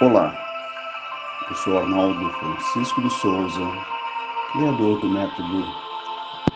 Olá, eu sou Arnaldo Francisco de Souza, criador do método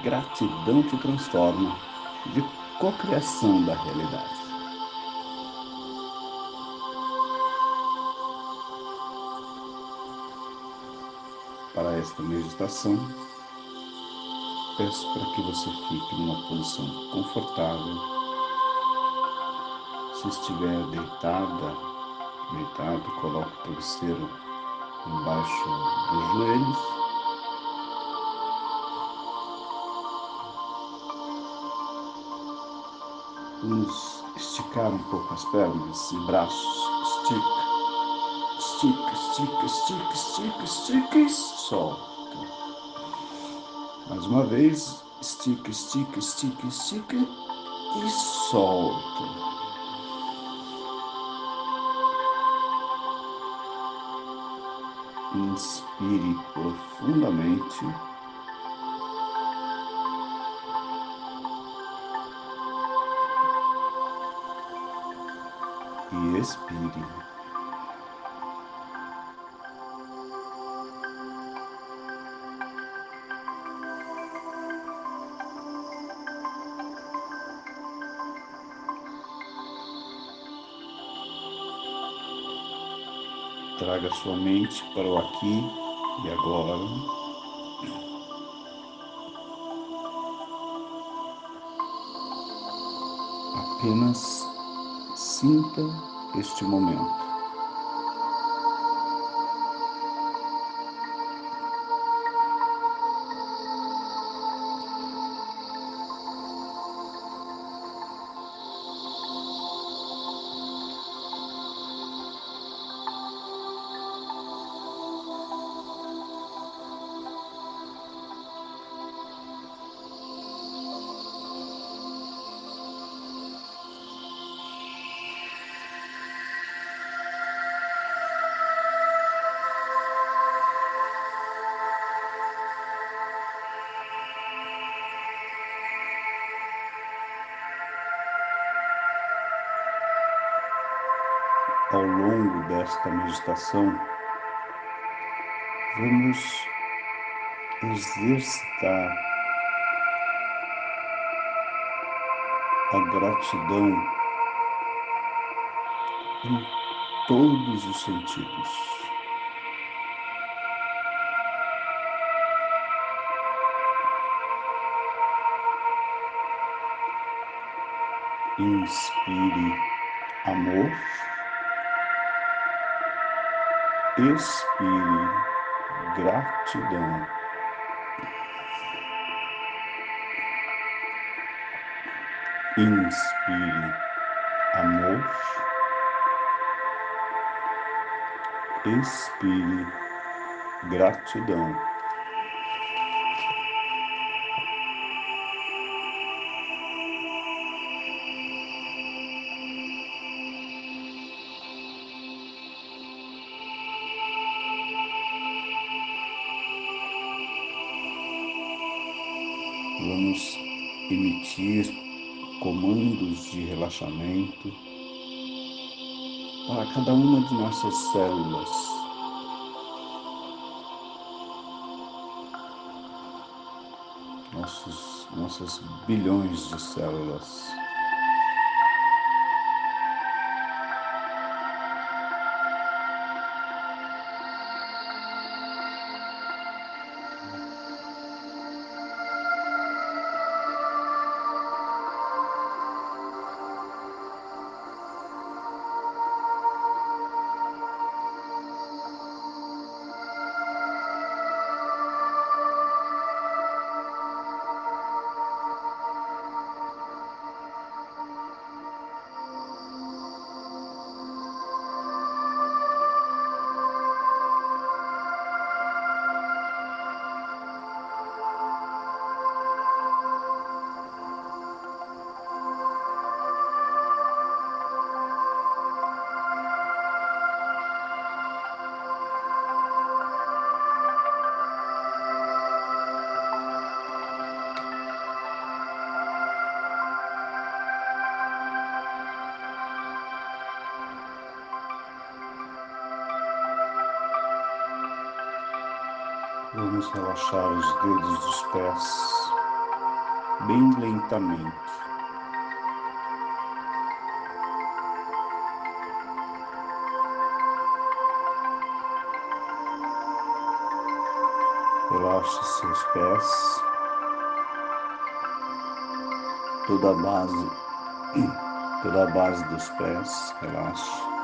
Gratidão te Transforma de cocriação da realidade. Para esta meditação, peço para que você fique numa posição confortável. Se estiver deitada, Deitado, coloque o travesseiro embaixo dos joelhos. Vamos esticar um pouco as pernas e braços. Estica, estica, estica, estica, estica, estica e solta. Mais uma vez, estica, estica, estica, estica e solta. Inspire profundamente. E expire. Traga sua mente para o aqui e agora. Apenas sinta este momento. Desta meditação, vamos exercitar a gratidão em todos os sentidos. Inspire amor. Expire gratidão. Inspire amor. Expire gratidão. Emitir comandos de relaxamento para cada uma de nossas células. Nossos, nossas bilhões de células. Vamos relaxar os dedos dos pés bem lentamente. Relaxe seus pés, toda a base, toda a base dos pés, relaxe.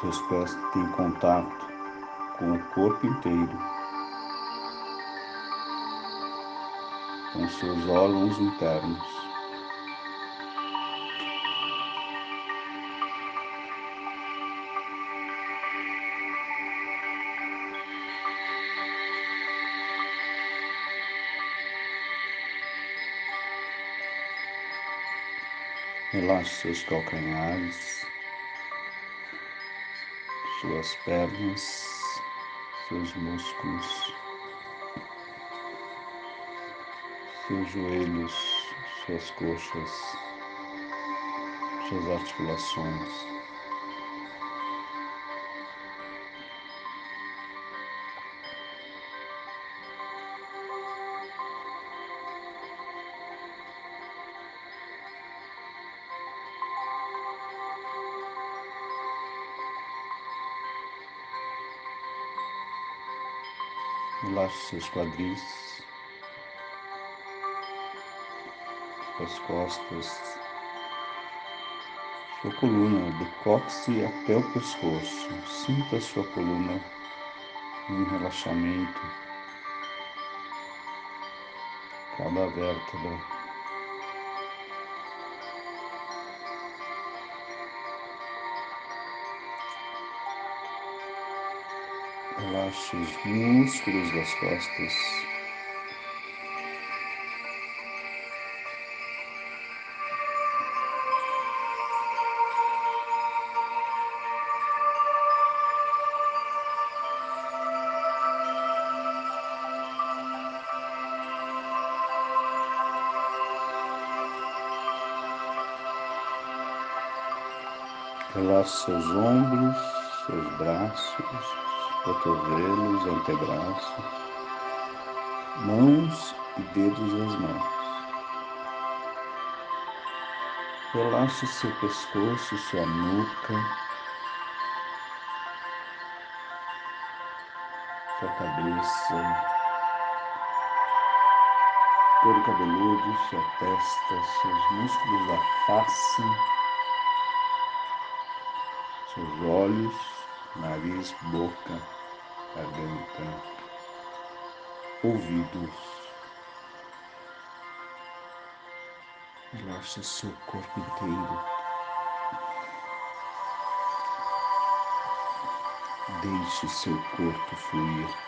Seus pés têm contato com o corpo inteiro, com seus órgãos internos. Relaxe seus calcanhares suas pernas, seus músculos, seus joelhos, suas coxas, suas articulações. Relaxe seus quadris, suas costas, sua coluna, do cóccix até o pescoço. Sinta a sua coluna em relaxamento, cada vértebra. Relaxe os músculos das costas. Relaxe seus ombros, seus braços, cotovelos, antebraços, mãos e dedos das mãos. Relaxe seu pescoço, sua nuca, sua cabeça, couro cabeludo, sua testa, seus músculos da face, seus olhos, nariz, boca, garganta, ouvidos. Relaxe seu corpo inteiro. Deixe seu corpo fluir.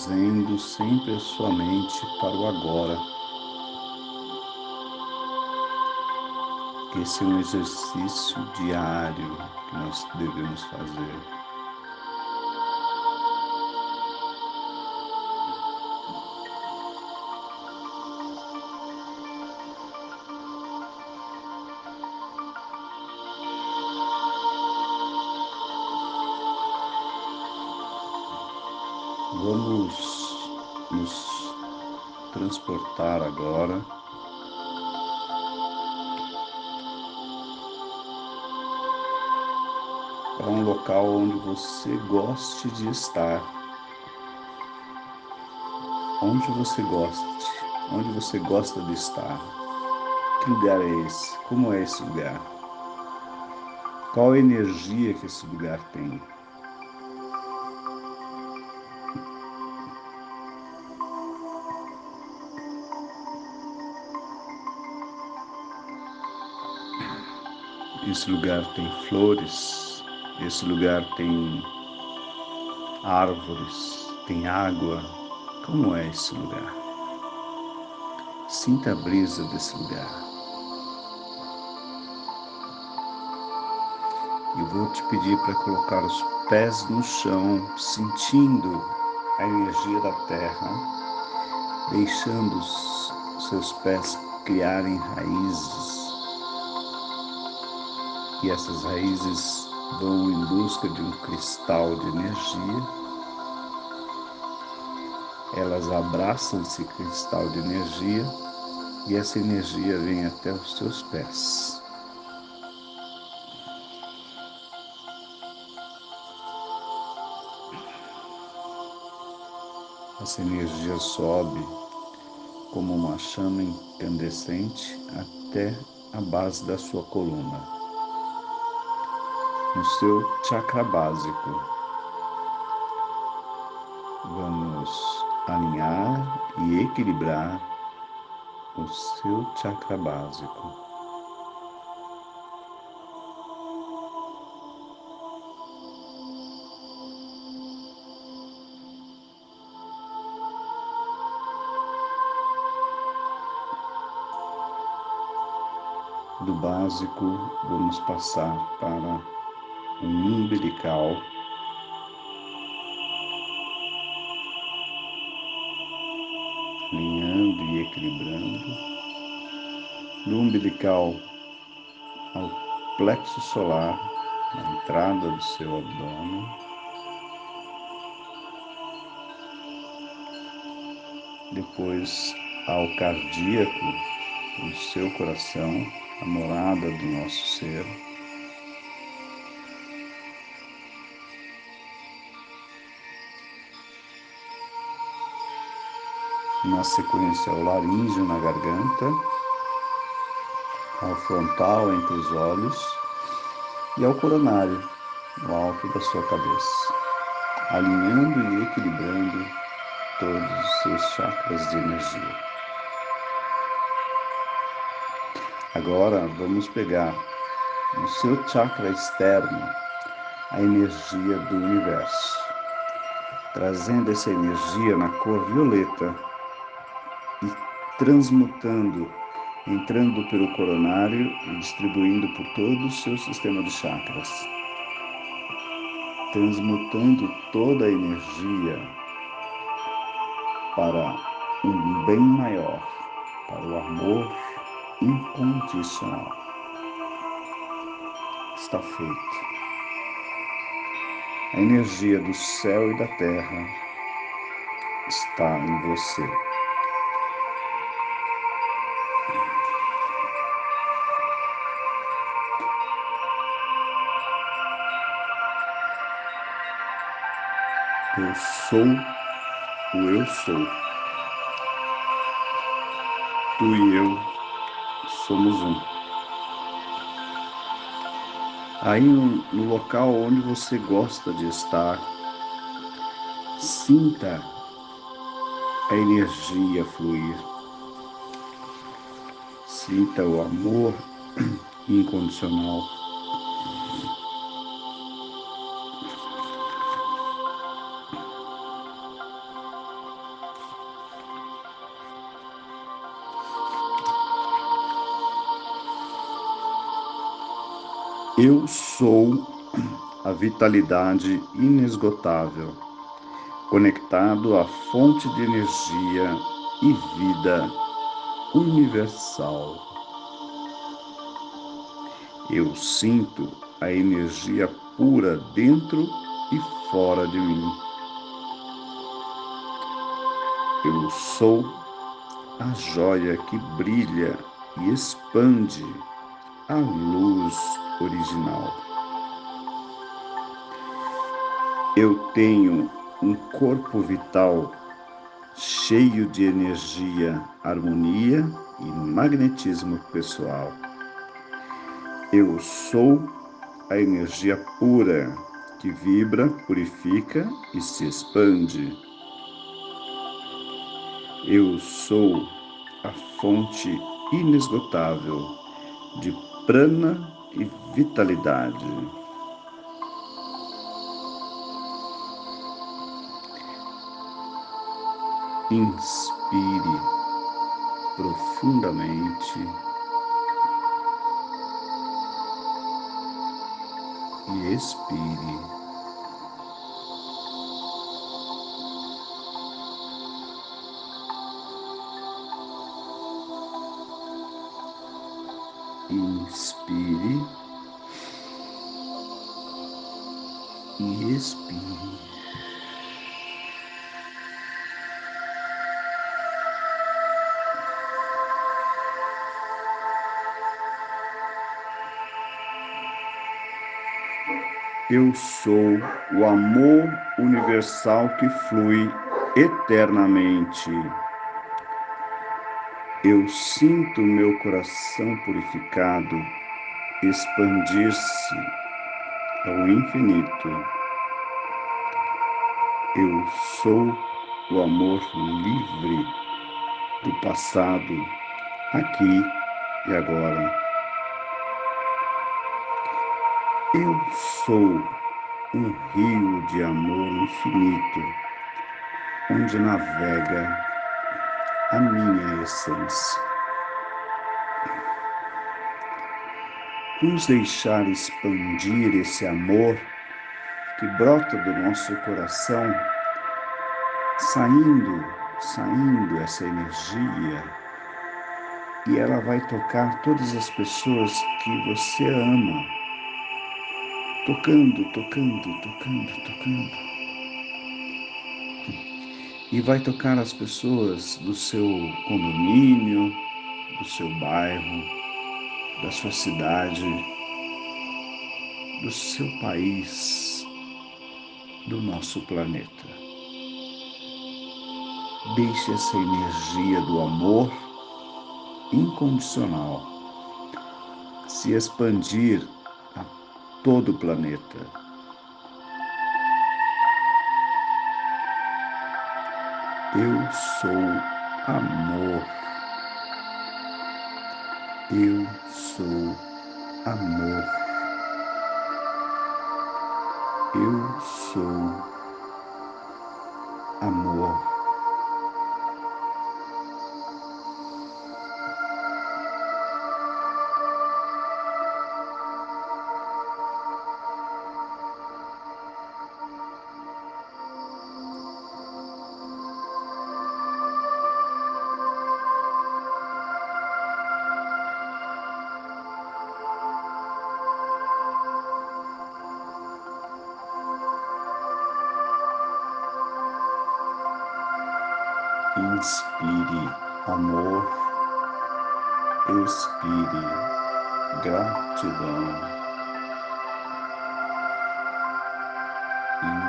Trazendo sempre a sua mente para o agora. Esse é um exercício diário que nós devemos fazer. Vamos nos transportar agora para um local onde você goste de estar. Onde você goste, onde você gosta de estar. Que lugar é esse? Como é esse lugar? Qual a energia que esse lugar tem? Esse lugar tem flores, esse lugar tem árvores, tem água. Como é esse lugar? Sinta a brisa desse lugar. E vou te pedir para colocar os pés no chão, sentindo a energia da terra, deixando os seus pés criarem raízes e essas raízes vão em busca de um cristal de energia. Elas abraçam esse cristal de energia e essa energia vem até os seus pés. Essa energia sobe como uma chama incandescente até a base da sua coluna no seu chakra básico. Vamos alinhar e equilibrar o seu chakra básico. Do básico, vamos passar para umbilical. Alinhando e equilibrando. Do umbilical ao plexo solar na entrada do seu abdômen. Depois ao cardíaco do seu coração a morada do nosso ser na sequência ao laríngeo na garganta, ao frontal entre os olhos e ao coronário no alto da sua cabeça, alinhando e equilibrando todos os seus chakras de energia. Agora vamos pegar no seu chakra externo a energia do universo, trazendo essa energia na cor violeta transmutando, entrando pelo coronário e distribuindo por todo o seu sistema de chakras, transmutando toda a energia para um bem maior, para o amor incondicional. Está feito. A energia do céu e da terra está em você. Eu sou o eu sou. Tu e eu somos um. Aí no, no local onde você gosta de estar, sinta a energia fluir. Sinta o amor incondicional. Eu sou a vitalidade inesgotável, conectado à fonte de energia e vida universal. Eu sinto a energia pura dentro e fora de mim. Eu sou a joia que brilha e expande a luz original. Eu tenho um corpo vital cheio de energia, harmonia e magnetismo pessoal. Eu sou a energia pura que vibra, purifica e se expande. Eu sou a fonte inesgotável de prana e vitalidade. Inspire profundamente e expire. Expire. Eu sou o amor universal que flui eternamente. Eu sinto meu coração purificado expandir-se ao infinito. Eu sou o amor livre do passado, aqui e agora. Eu sou um rio de amor infinito, onde navega a minha essência. Vamos deixar expandir esse amor que brota do nosso coração, saindo, saindo essa energia, e ela vai tocar todas as pessoas que você ama tocando, tocando, tocando, tocando. E vai tocar as pessoas do seu condomínio, do seu bairro, da sua cidade, do seu país, do nosso planeta. Deixe essa energia do amor incondicional se expandir todo o planeta. Eu sou amor. Eu sou amor. Eu sou amor.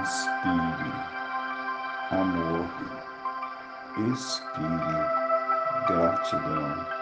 Inspire amor, expire. Gratidão.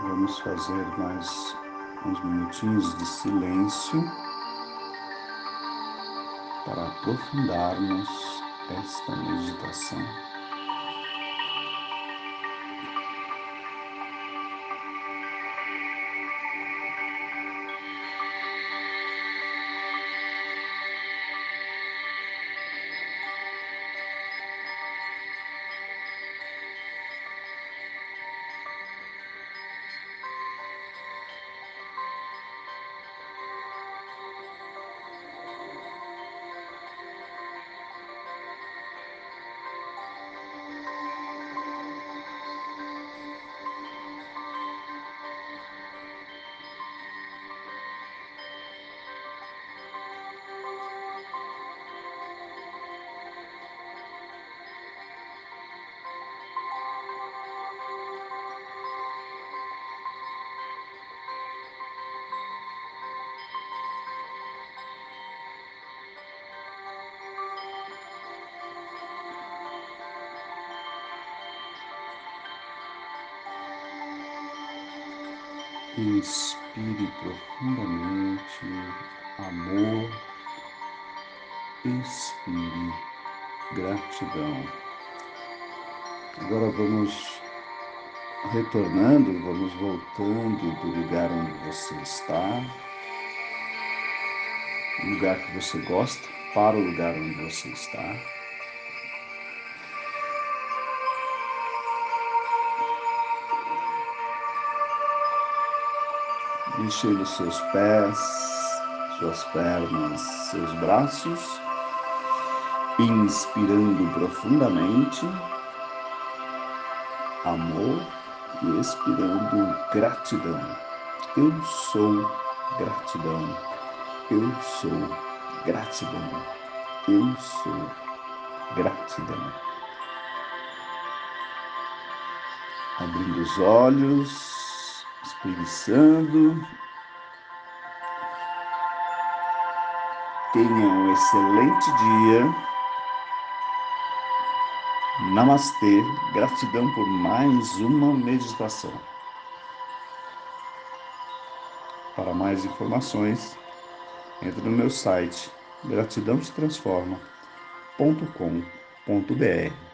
Vamos fazer mais uns minutinhos de silêncio para aprofundarmos esta meditação. Inspire profundamente amor. Expire gratidão. Agora vamos retornando, vamos voltando do lugar onde você está, lugar que você gosta, para o lugar onde você está. Mexendo seus pés, suas pernas, seus braços, inspirando profundamente amor e expirando gratidão. Eu sou gratidão. Eu sou gratidão. Eu sou gratidão. Abrindo os olhos, espreguiçando. Tenha um excelente dia. Namastê, gratidão por mais uma meditação. Para mais informações, entre no meu site gratidãosetransforma.com.br.